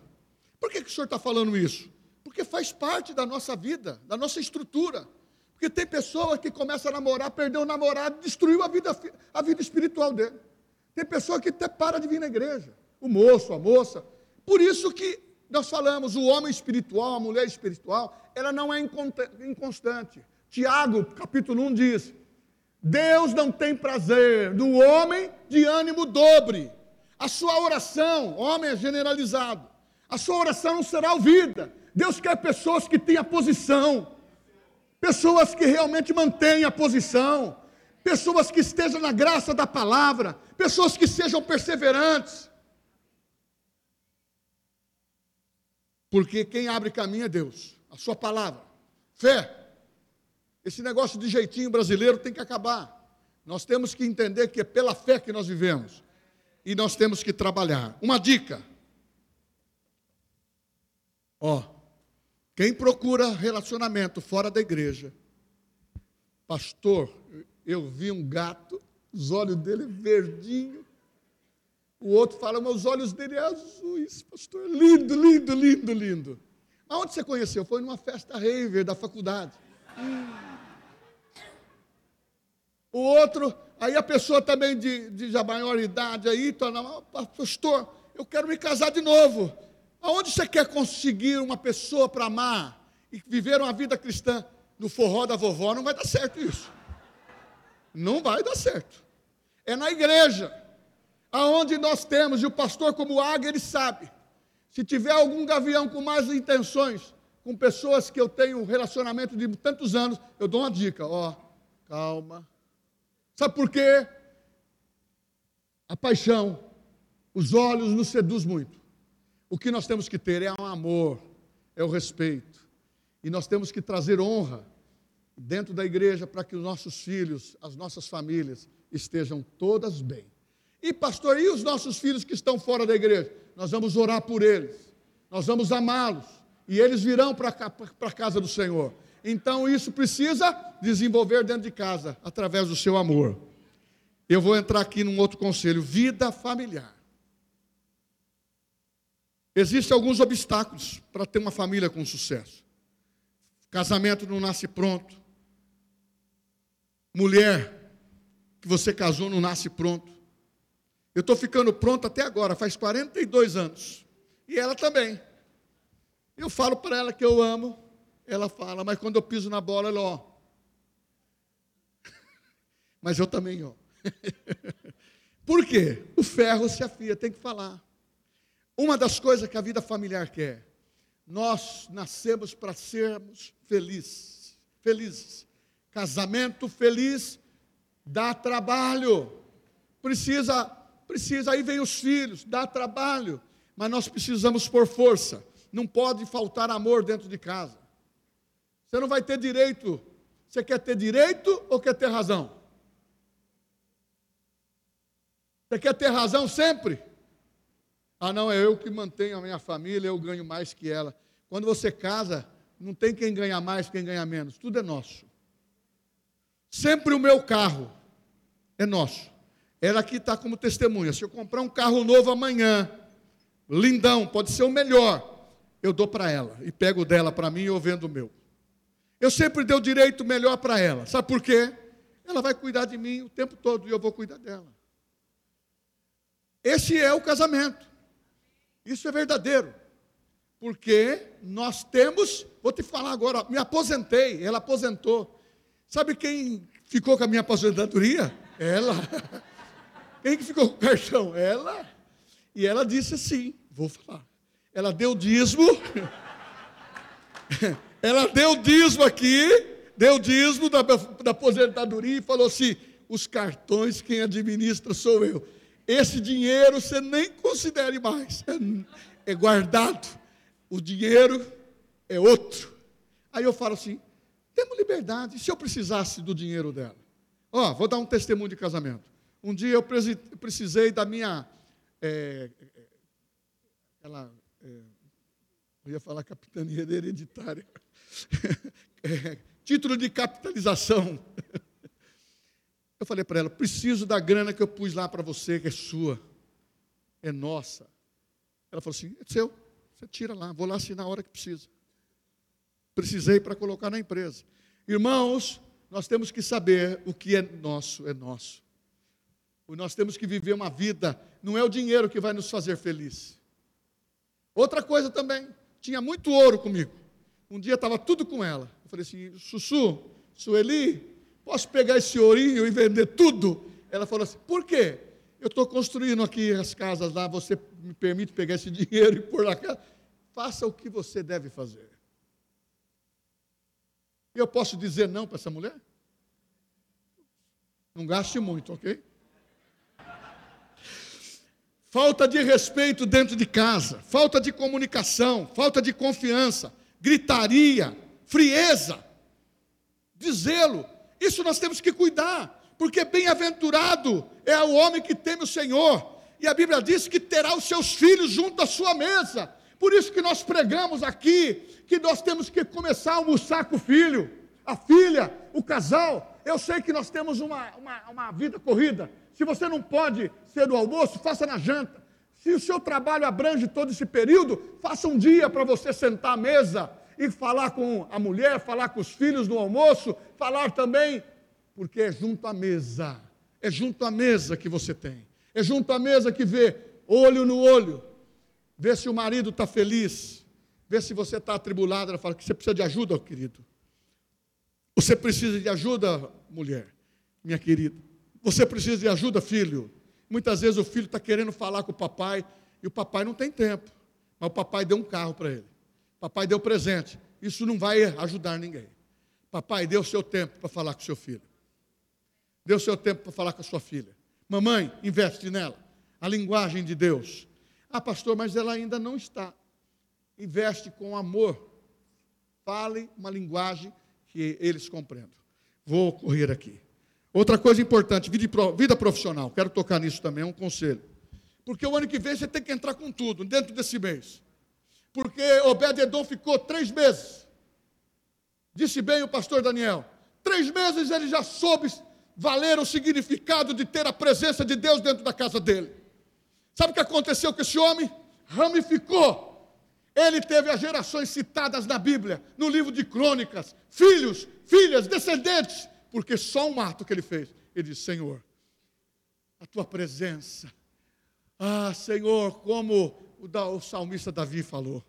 Por que, que o senhor está falando isso? Porque faz parte da nossa vida, da nossa estrutura. Porque tem pessoas que começam a namorar, perdeu o namorado, destruiu a vida, a vida espiritual dele. Tem pessoa que até para de vir na igreja, o moço, a moça. Por isso que nós falamos, o homem espiritual, a mulher espiritual, ela não é inconstante. Tiago, capítulo 1 diz: Deus não tem prazer no homem de ânimo dobre. A sua oração, homem é generalizado, a sua oração não será ouvida. Deus quer pessoas que tenham posição, pessoas que realmente mantenham a posição, pessoas que estejam na graça da palavra, pessoas que sejam perseverantes. Porque quem abre caminho é Deus, a sua palavra. Fé. Esse negócio de jeitinho brasileiro tem que acabar. Nós temos que entender que é pela fé que nós vivemos. E nós temos que trabalhar. Uma dica. Ó, quem procura relacionamento fora da igreja, pastor, eu vi um gato, os olhos dele verdinho, o outro fala, meus olhos dele é azuis, pastor. Lindo, lindo, lindo, lindo. Aonde você conheceu? Foi numa festa raver da faculdade. Hum. O outro, aí a pessoa também de, de já maior idade aí, torna, pastor, eu quero me casar de novo. Aonde você quer conseguir uma pessoa para amar e viver uma vida cristã? No forró da vovó não vai dar certo isso. Não vai dar certo. É na igreja, aonde nós temos, e o pastor, como águia, ele sabe. Se tiver algum gavião com mais intenções, com pessoas que eu tenho um relacionamento de tantos anos, eu dou uma dica: ó, calma. Sabe por quê? A paixão, os olhos nos seduz muito. O que nós temos que ter é um amor, é o respeito. E nós temos que trazer honra dentro da igreja para que os nossos filhos, as nossas famílias estejam todas bem. E pastor, e os nossos filhos que estão fora da igreja? Nós vamos orar por eles. Nós vamos amá-los e eles virão para a casa do Senhor. Então isso precisa desenvolver dentro de casa através do seu amor. Eu vou entrar aqui num outro conselho: vida familiar. Existem alguns obstáculos para ter uma família com sucesso. Casamento não nasce pronto. Mulher que você casou não nasce pronto. Eu estou ficando pronto até agora, faz 42 anos. E ela também. Eu falo para ela que eu amo, ela fala, mas quando eu piso na bola, ela, ó. [laughs] mas eu também, ó. [laughs] Por quê? O ferro se afia, tem que falar. Uma das coisas que a vida familiar quer, nós nascemos para sermos felizes. Felizes. Casamento feliz dá trabalho. Precisa, precisa, aí vem os filhos, dá trabalho. Mas nós precisamos por força. Não pode faltar amor dentro de casa. Você não vai ter direito. Você quer ter direito ou quer ter razão? Você quer ter razão sempre? Ah, não, é eu que mantenho a minha família, eu ganho mais que ela. Quando você casa, não tem quem ganha mais, quem ganha menos, tudo é nosso. Sempre o meu carro é nosso. Ela aqui está como testemunha. Se eu comprar um carro novo amanhã, lindão, pode ser o melhor, eu dou para ela e pego dela para mim e eu vendo o meu. Eu sempre dei o direito melhor para ela. Sabe por quê? Ela vai cuidar de mim o tempo todo e eu vou cuidar dela. Esse é o casamento. Isso é verdadeiro. Porque nós temos, vou te falar agora, me aposentei, ela aposentou. Sabe quem ficou com a minha aposentadoria? Ela. [laughs] Quem que ficou com o cartão? Ela. E ela disse assim: vou falar. Ela deu dízimo. [laughs] ela deu dízimo aqui, deu dízimo da, da aposentadoria e falou assim: os cartões quem administra sou eu. Esse dinheiro você nem considere mais, é, é guardado. O dinheiro é outro. Aí eu falo assim: temos liberdade. Se eu precisasse do dinheiro dela? Ó, vou dar um testemunho de casamento. Um dia eu precisei da minha. É, ela, é, eu ia falar capitania hereditária. [laughs] Título de capitalização. Eu falei para ela: preciso da grana que eu pus lá para você, que é sua, é nossa. Ela falou assim: é seu, você tira lá, vou lá assinar a hora que precisa. Precisei para colocar na empresa. Irmãos, nós temos que saber o que é nosso, é nosso. Nós temos que viver uma vida, não é o dinheiro que vai nos fazer feliz. Outra coisa também, tinha muito ouro comigo. Um dia estava tudo com ela. Eu falei assim: Sussu, Sueli, Posso pegar esse ourinho e vender tudo? Ela falou assim: Por quê? Eu estou construindo aqui as casas lá, você me permite pegar esse [laughs] dinheiro e pôr na casa? Faça o que você deve fazer. Eu posso dizer não para essa mulher? Não gaste muito, ok? Falta de respeito dentro de casa, falta de comunicação, falta de confiança, gritaria, frieza, de zelo. Isso nós temos que cuidar, porque bem-aventurado é o homem que teme o Senhor. E a Bíblia diz que terá os seus filhos junto à sua mesa. Por isso que nós pregamos aqui que nós temos que começar a almoçar com o filho, a filha, o casal. Eu sei que nós temos uma, uma, uma vida corrida. Se você não pode ser do almoço, faça na janta. Se o seu trabalho abrange todo esse período, faça um dia para você sentar à mesa e falar com a mulher, falar com os filhos no almoço, falar também, porque é junto à mesa, é junto à mesa que você tem, é junto à mesa que vê, olho no olho, vê se o marido está feliz, vê se você está atribulado, ela fala que você precisa de ajuda, querido. Você precisa de ajuda, mulher, minha querida. Você precisa de ajuda, filho? Muitas vezes o filho está querendo falar com o papai e o papai não tem tempo. Mas o papai deu um carro para ele. O papai deu presente. Isso não vai ajudar ninguém. Papai, dê o seu tempo para falar com o seu filho. Dê o seu tempo para falar com a sua filha. Mamãe, investe nela. A linguagem de Deus. Ah, pastor, mas ela ainda não está. Investe com amor. Fale uma linguagem que eles compreendam. Vou correr aqui. Outra coisa importante, vida profissional. Quero tocar nisso também, é um conselho. Porque o ano que vem você tem que entrar com tudo, dentro desse mês. Porque Obed-Edom ficou três meses. Disse bem o pastor Daniel. Três meses ele já soube valer o significado de ter a presença de Deus dentro da casa dele. Sabe o que aconteceu com esse homem? Ramificou. Ele teve as gerações citadas na Bíblia, no livro de crônicas, filhos, filhas, descendentes, porque só um ato que ele fez. Ele disse: Senhor, a tua presença. Ah, Senhor, como o, o salmista Davi falou: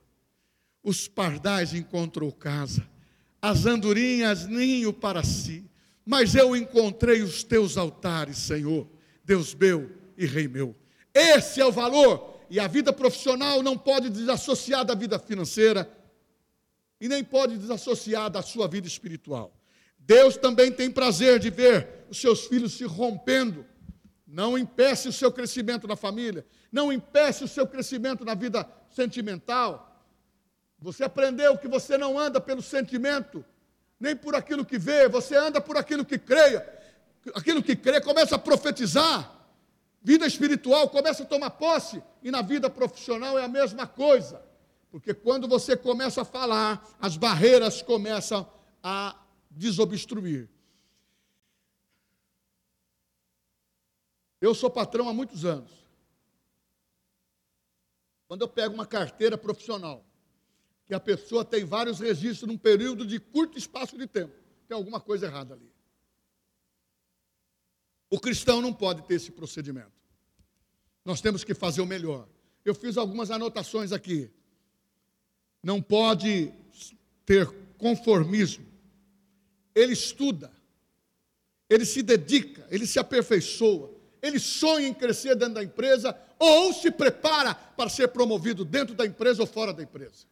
os pardais encontrou casa, as andorinhas ninho para si, mas eu encontrei os teus altares, Senhor, Deus meu e Rei meu. Esse é o valor, e a vida profissional não pode desassociar da vida financeira, e nem pode desassociar da sua vida espiritual. Deus também tem prazer de ver os seus filhos se rompendo. Não impeça o seu crescimento na família, não impeça o seu crescimento na vida sentimental. Você aprendeu que você não anda pelo sentimento, nem por aquilo que vê, você anda por aquilo que creia. Aquilo que crê começa a profetizar. Vida espiritual começa a tomar posse, e na vida profissional é a mesma coisa. Porque quando você começa a falar, as barreiras começam a desobstruir. Eu sou patrão há muitos anos. Quando eu pego uma carteira profissional, que a pessoa tem vários registros num período de curto espaço de tempo. Tem alguma coisa errada ali. O cristão não pode ter esse procedimento. Nós temos que fazer o melhor. Eu fiz algumas anotações aqui. Não pode ter conformismo. Ele estuda, ele se dedica, ele se aperfeiçoa, ele sonha em crescer dentro da empresa ou se prepara para ser promovido dentro da empresa ou fora da empresa.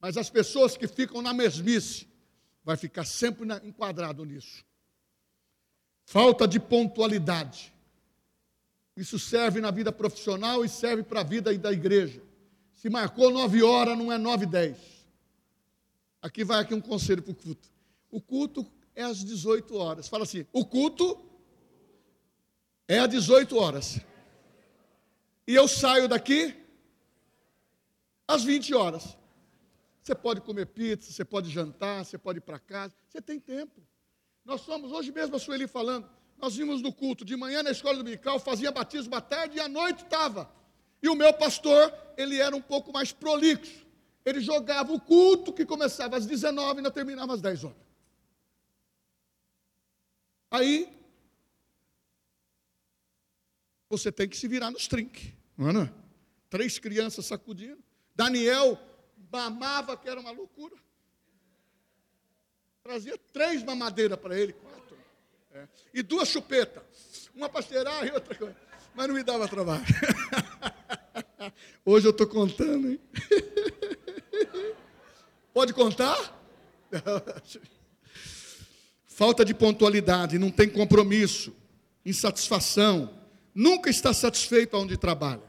Mas as pessoas que ficam na mesmice, vai ficar sempre enquadrado nisso. Falta de pontualidade. Isso serve na vida profissional e serve para a vida da igreja. Se marcou nove horas, não é nove e dez. Aqui vai aqui um conselho para o culto. O culto é às 18 horas. Fala assim: o culto é às 18 horas. E eu saio daqui às 20 horas. Você pode comer pizza, você pode jantar, você pode ir para casa, você tem tempo. Nós somos, hoje mesmo a Sueli falando, nós vimos no culto, de manhã na escola dominical, fazia batismo à tarde e à noite estava. E o meu pastor, ele era um pouco mais prolixo. Ele jogava o culto que começava às 19 e ainda terminava às 10 horas. Aí, você tem que se virar nos trinques, não é? Três crianças sacudindo. Daniel mamava, que era uma loucura. Trazia três mamadeiras para ele, quatro. É. E duas chupetas. Uma para cheirar e outra coisa. Mas não me dava trabalho. [laughs] Hoje eu estou contando, hein? [laughs] Pode contar? [laughs] Falta de pontualidade, não tem compromisso, insatisfação, nunca está satisfeito onde trabalha.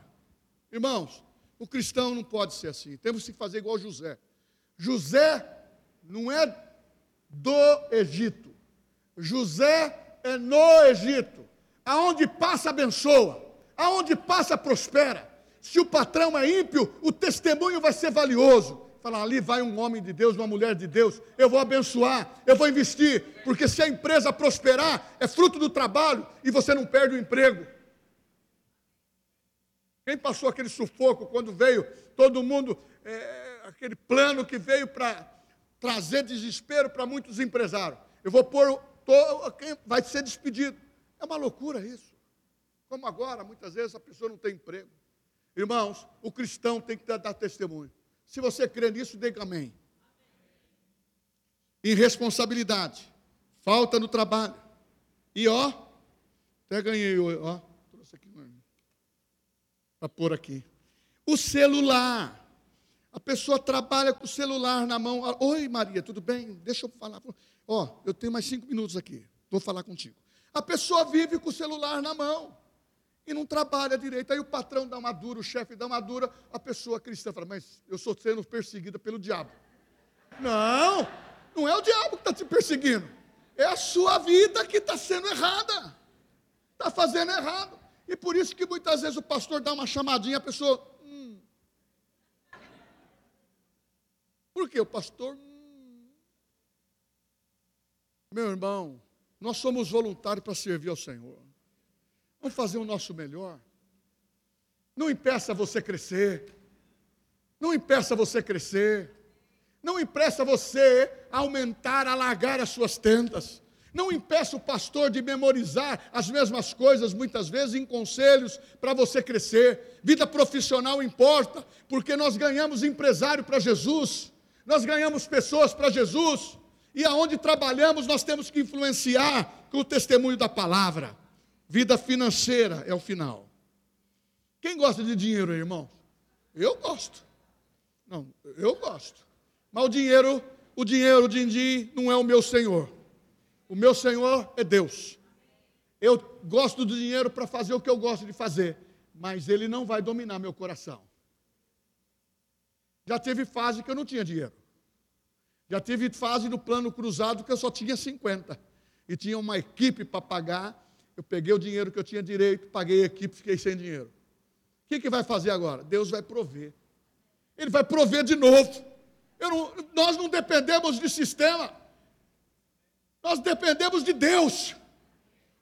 Irmãos, o cristão não pode ser assim. Temos que fazer igual José. José não é do Egito. José é no Egito. Aonde passa, abençoa. Aonde passa, prospera. Se o patrão é ímpio, o testemunho vai ser valioso. Fala, ali vai um homem de Deus, uma mulher de Deus, eu vou abençoar, eu vou investir, porque se a empresa prosperar, é fruto do trabalho e você não perde o emprego. Quem passou aquele sufoco quando veio todo mundo, é, aquele plano que veio para trazer desespero para muitos empresários? Eu vou pôr, tô, quem vai ser despedido. É uma loucura isso. Como agora, muitas vezes a pessoa não tem emprego. Irmãos, o cristão tem que dar testemunho. Se você crê nisso, diga amém. Irresponsabilidade, falta no trabalho. E ó, Até ganhei, ó. Trouxe aqui para pôr aqui. O celular. A pessoa trabalha com o celular na mão. Oi, Maria, tudo bem? Deixa eu falar. Ó, eu tenho mais cinco minutos aqui. Vou falar contigo. A pessoa vive com o celular na mão e não trabalha direito. Aí o patrão dá uma dura, o chefe dá uma dura, a pessoa cristã fala, mas eu sou sendo perseguida pelo diabo. Não, não é o diabo que está te perseguindo, é a sua vida que está sendo errada, está fazendo errado. E por isso que muitas vezes o pastor dá uma chamadinha, a pessoa. Hum. Por quê? O pastor. Hum. Meu irmão, nós somos voluntários para servir ao Senhor. Vamos fazer o nosso melhor. Não impeça você crescer. Não impeça você crescer. Não impeça você aumentar, alargar as suas tendas. Não impeça o pastor de memorizar as mesmas coisas, muitas vezes em conselhos para você crescer. Vida profissional importa, porque nós ganhamos empresário para Jesus, nós ganhamos pessoas para Jesus, e aonde trabalhamos nós temos que influenciar com o testemunho da palavra. Vida financeira é o final. Quem gosta de dinheiro, irmão? Eu gosto. Não, eu gosto. Mas o dinheiro, o dinheiro, o din não é o meu Senhor. O meu Senhor é Deus. Eu gosto do dinheiro para fazer o que eu gosto de fazer, mas ele não vai dominar meu coração. Já teve fase que eu não tinha dinheiro. Já teve fase no plano cruzado que eu só tinha 50. E tinha uma equipe para pagar eu peguei o dinheiro que eu tinha direito, paguei a equipe, fiquei sem dinheiro. O que, que vai fazer agora? Deus vai prover. Ele vai prover de novo. Não, nós não dependemos de sistema. Nós dependemos de Deus.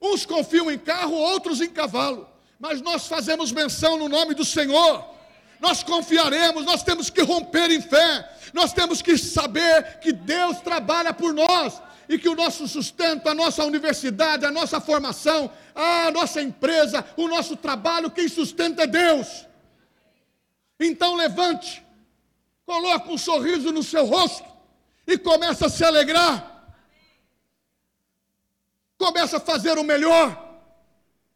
Uns confiam em carro, outros em cavalo. Mas nós fazemos menção no nome do Senhor. Nós confiaremos, nós temos que romper em fé. Nós temos que saber que Deus trabalha por nós e que o nosso sustento, a nossa universidade, a nossa formação, a nossa empresa, o nosso trabalho, quem sustenta é Deus. Então levante, coloque um sorriso no seu rosto e comece a se alegrar. Comece a fazer o melhor.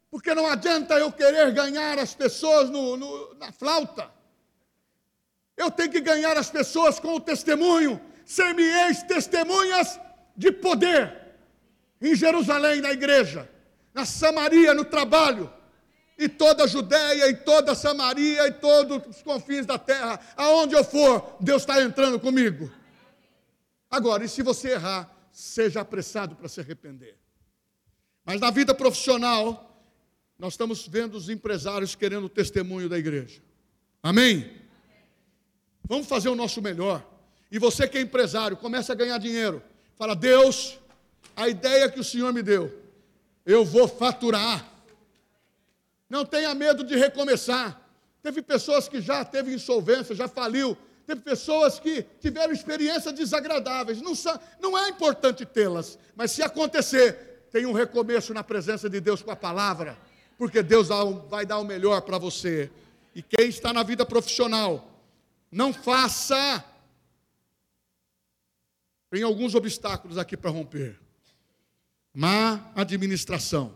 Porque não adianta eu querer ganhar as pessoas no, no, na flauta. Eu tenho que ganhar as pessoas com o testemunho. Ser-me-eis testemunhas de poder em Jerusalém, na igreja, na Samaria, no trabalho, e toda a Judéia, e toda a Samaria, e todos os confins da terra, aonde eu for, Deus está entrando comigo. Agora, e se você errar, seja apressado para se arrepender. Mas na vida profissional, nós estamos vendo os empresários querendo o testemunho da igreja. Amém? Vamos fazer o nosso melhor. E você que é empresário, começa a ganhar dinheiro. Fala, Deus, a ideia que o Senhor me deu, eu vou faturar. Não tenha medo de recomeçar. Teve pessoas que já teve insolvência, já faliu. Teve pessoas que tiveram experiências desagradáveis. Não, não é importante tê-las, mas se acontecer, tem um recomeço na presença de Deus com a palavra, porque Deus vai dar o melhor para você. E quem está na vida profissional, não faça tem alguns obstáculos aqui para romper. Má administração,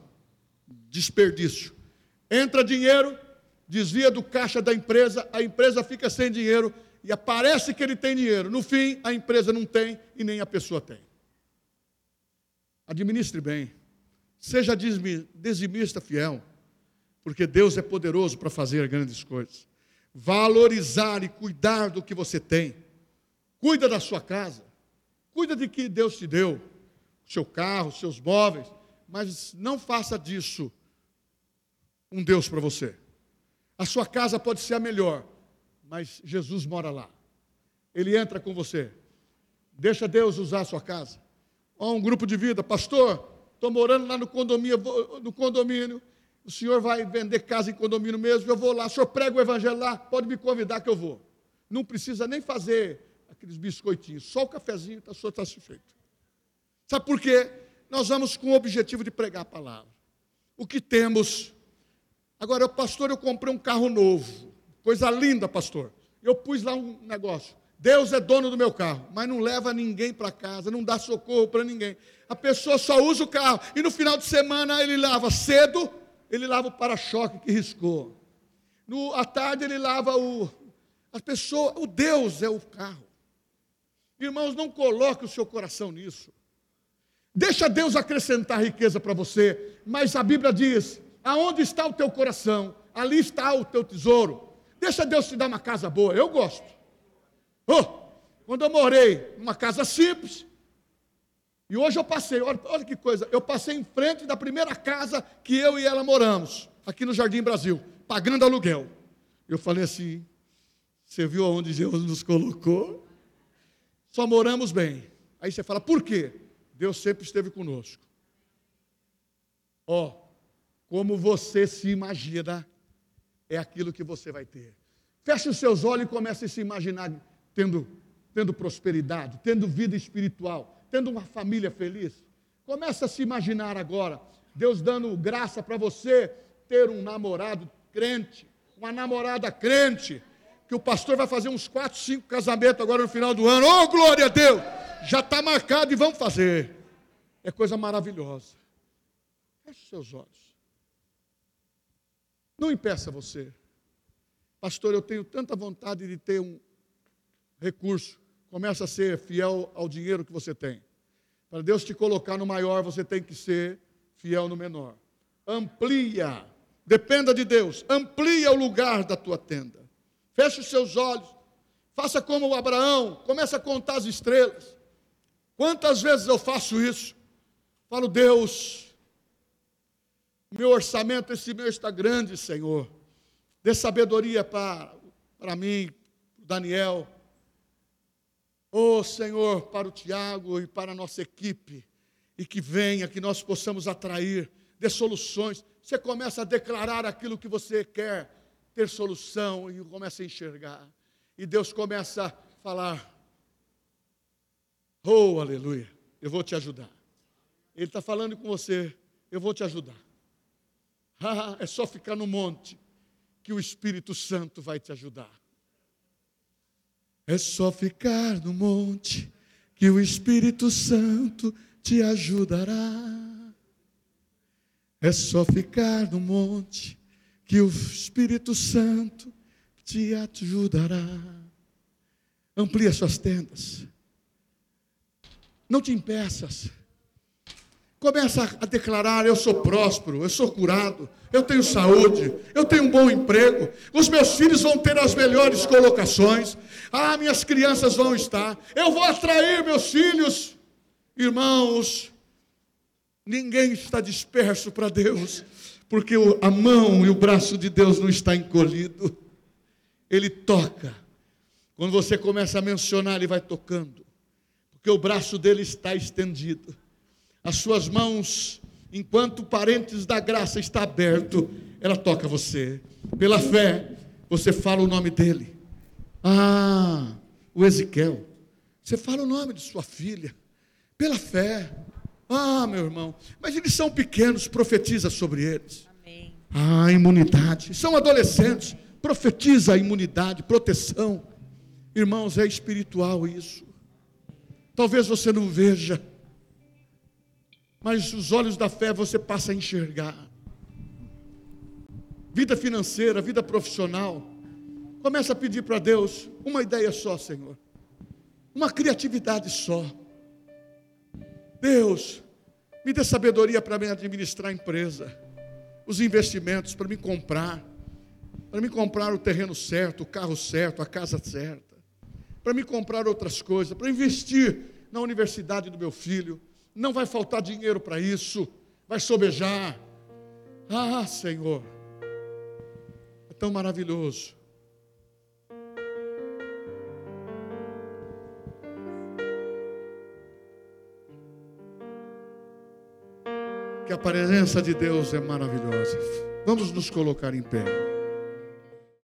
desperdício. Entra dinheiro, desvia do caixa da empresa, a empresa fica sem dinheiro e aparece que ele tem dinheiro. No fim, a empresa não tem e nem a pessoa tem. Administre bem. Seja dizimista fiel, porque Deus é poderoso para fazer grandes coisas. Valorizar e cuidar do que você tem. Cuida da sua casa. Cuida de que Deus te deu, seu carro, seus móveis, mas não faça disso um Deus para você. A sua casa pode ser a melhor, mas Jesus mora lá. Ele entra com você. Deixa Deus usar a sua casa. Há um grupo de vida, pastor, estou morando lá no condomínio, no condomínio. O senhor vai vender casa em condomínio mesmo, eu vou lá. O senhor prega o evangelho lá, pode me convidar que eu vou. Não precisa nem fazer aqueles biscoitinhos, só o cafezinho, tá, está satisfeito. Sabe por quê? Nós vamos com o objetivo de pregar a palavra. O que temos. Agora, pastor, eu comprei um carro novo. Coisa linda, pastor. Eu pus lá um negócio. Deus é dono do meu carro, mas não leva ninguém para casa, não dá socorro para ninguém. A pessoa só usa o carro e no final de semana ele lava cedo, ele lava o para-choque que riscou. No à tarde ele lava o a pessoa, o Deus é o carro. Irmãos, não coloque o seu coração nisso. Deixa Deus acrescentar riqueza para você, mas a Bíblia diz: aonde está o teu coração, ali está o teu tesouro. Deixa Deus te dar uma casa boa, eu gosto. Oh, quando eu morei numa casa simples, e hoje eu passei, olha, olha que coisa, eu passei em frente da primeira casa que eu e ela moramos, aqui no Jardim Brasil, pagando aluguel. Eu falei assim: você viu aonde Deus nos colocou? Só moramos bem. Aí você fala, por quê? Deus sempre esteve conosco. Ó, oh, como você se imagina, é aquilo que você vai ter. Feche os seus olhos e comece a se imaginar tendo, tendo prosperidade, tendo vida espiritual, tendo uma família feliz. Comece a se imaginar agora, Deus dando graça para você ter um namorado crente, uma namorada crente, que o pastor vai fazer uns quatro, cinco casamentos agora no final do ano. Oh, glória a Deus! Já está marcado e vamos fazer. É coisa maravilhosa. Feche seus olhos. Não impeça você. Pastor, eu tenho tanta vontade de ter um recurso. Começa a ser fiel ao dinheiro que você tem. Para Deus te colocar no maior, você tem que ser fiel no menor. Amplia. Dependa de Deus. Amplia o lugar da tua tenda. Feche os seus olhos. Faça como o Abraão. Comece a contar as estrelas. Quantas vezes eu faço isso? Falo, Deus, meu orçamento esse mês está grande, Senhor. Dê sabedoria para, para mim, para Daniel. Oh, Senhor, para o Tiago e para a nossa equipe. E que venha, que nós possamos atrair, dê soluções. Você começa a declarar aquilo que você quer ter solução e começa a enxergar. E Deus começa a falar: Oh, aleluia, eu vou te ajudar. Ele está falando com você, eu vou te ajudar. [laughs] Ah, é só ficar no monte que o Espírito Santo vai te ajudar. É só ficar no monte que o Espírito Santo te ajudará. É só ficar no monte que o Espírito Santo te ajudará. Amplie as suas tendas. Não te impeças. Começa a declarar: eu sou próspero, eu sou curado, eu tenho saúde, eu tenho um bom emprego, os meus filhos vão ter as melhores colocações, ah, minhas crianças vão estar, eu vou atrair meus filhos. Irmãos, ninguém está disperso para Deus porque a mão e o braço de Deus não está encolhido. Ele toca. Quando você começa a mencionar, ele vai tocando. Porque o braço dele está estendido. As suas mãos, enquanto parentes da graça está aberto, ela toca você. Pela fé, você fala o nome dele. Ah, o Ezequiel. Você fala o nome de sua filha. Pela fé. Ah, meu irmão, mas eles são pequenos, profetiza sobre eles. Amém. Ah, imunidade. São adolescentes, profetiza a imunidade, proteção. Irmãos, é espiritual isso. Talvez você não veja, mas os olhos da fé você passa a enxergar. Vida financeira, vida profissional. Começa a pedir para Deus uma ideia só, Senhor. Uma criatividade só Deus, me dê sabedoria para me administrar a empresa, os investimentos, para me comprar, para me comprar o terreno certo, o carro certo, a casa certa, para me comprar outras coisas, para investir na universidade do meu filho. Não vai faltar dinheiro para isso, vai sobejar. Ah, Senhor, é tão maravilhoso. Que a presença de Deus é maravilhosa. Vamos nos colocar em pé.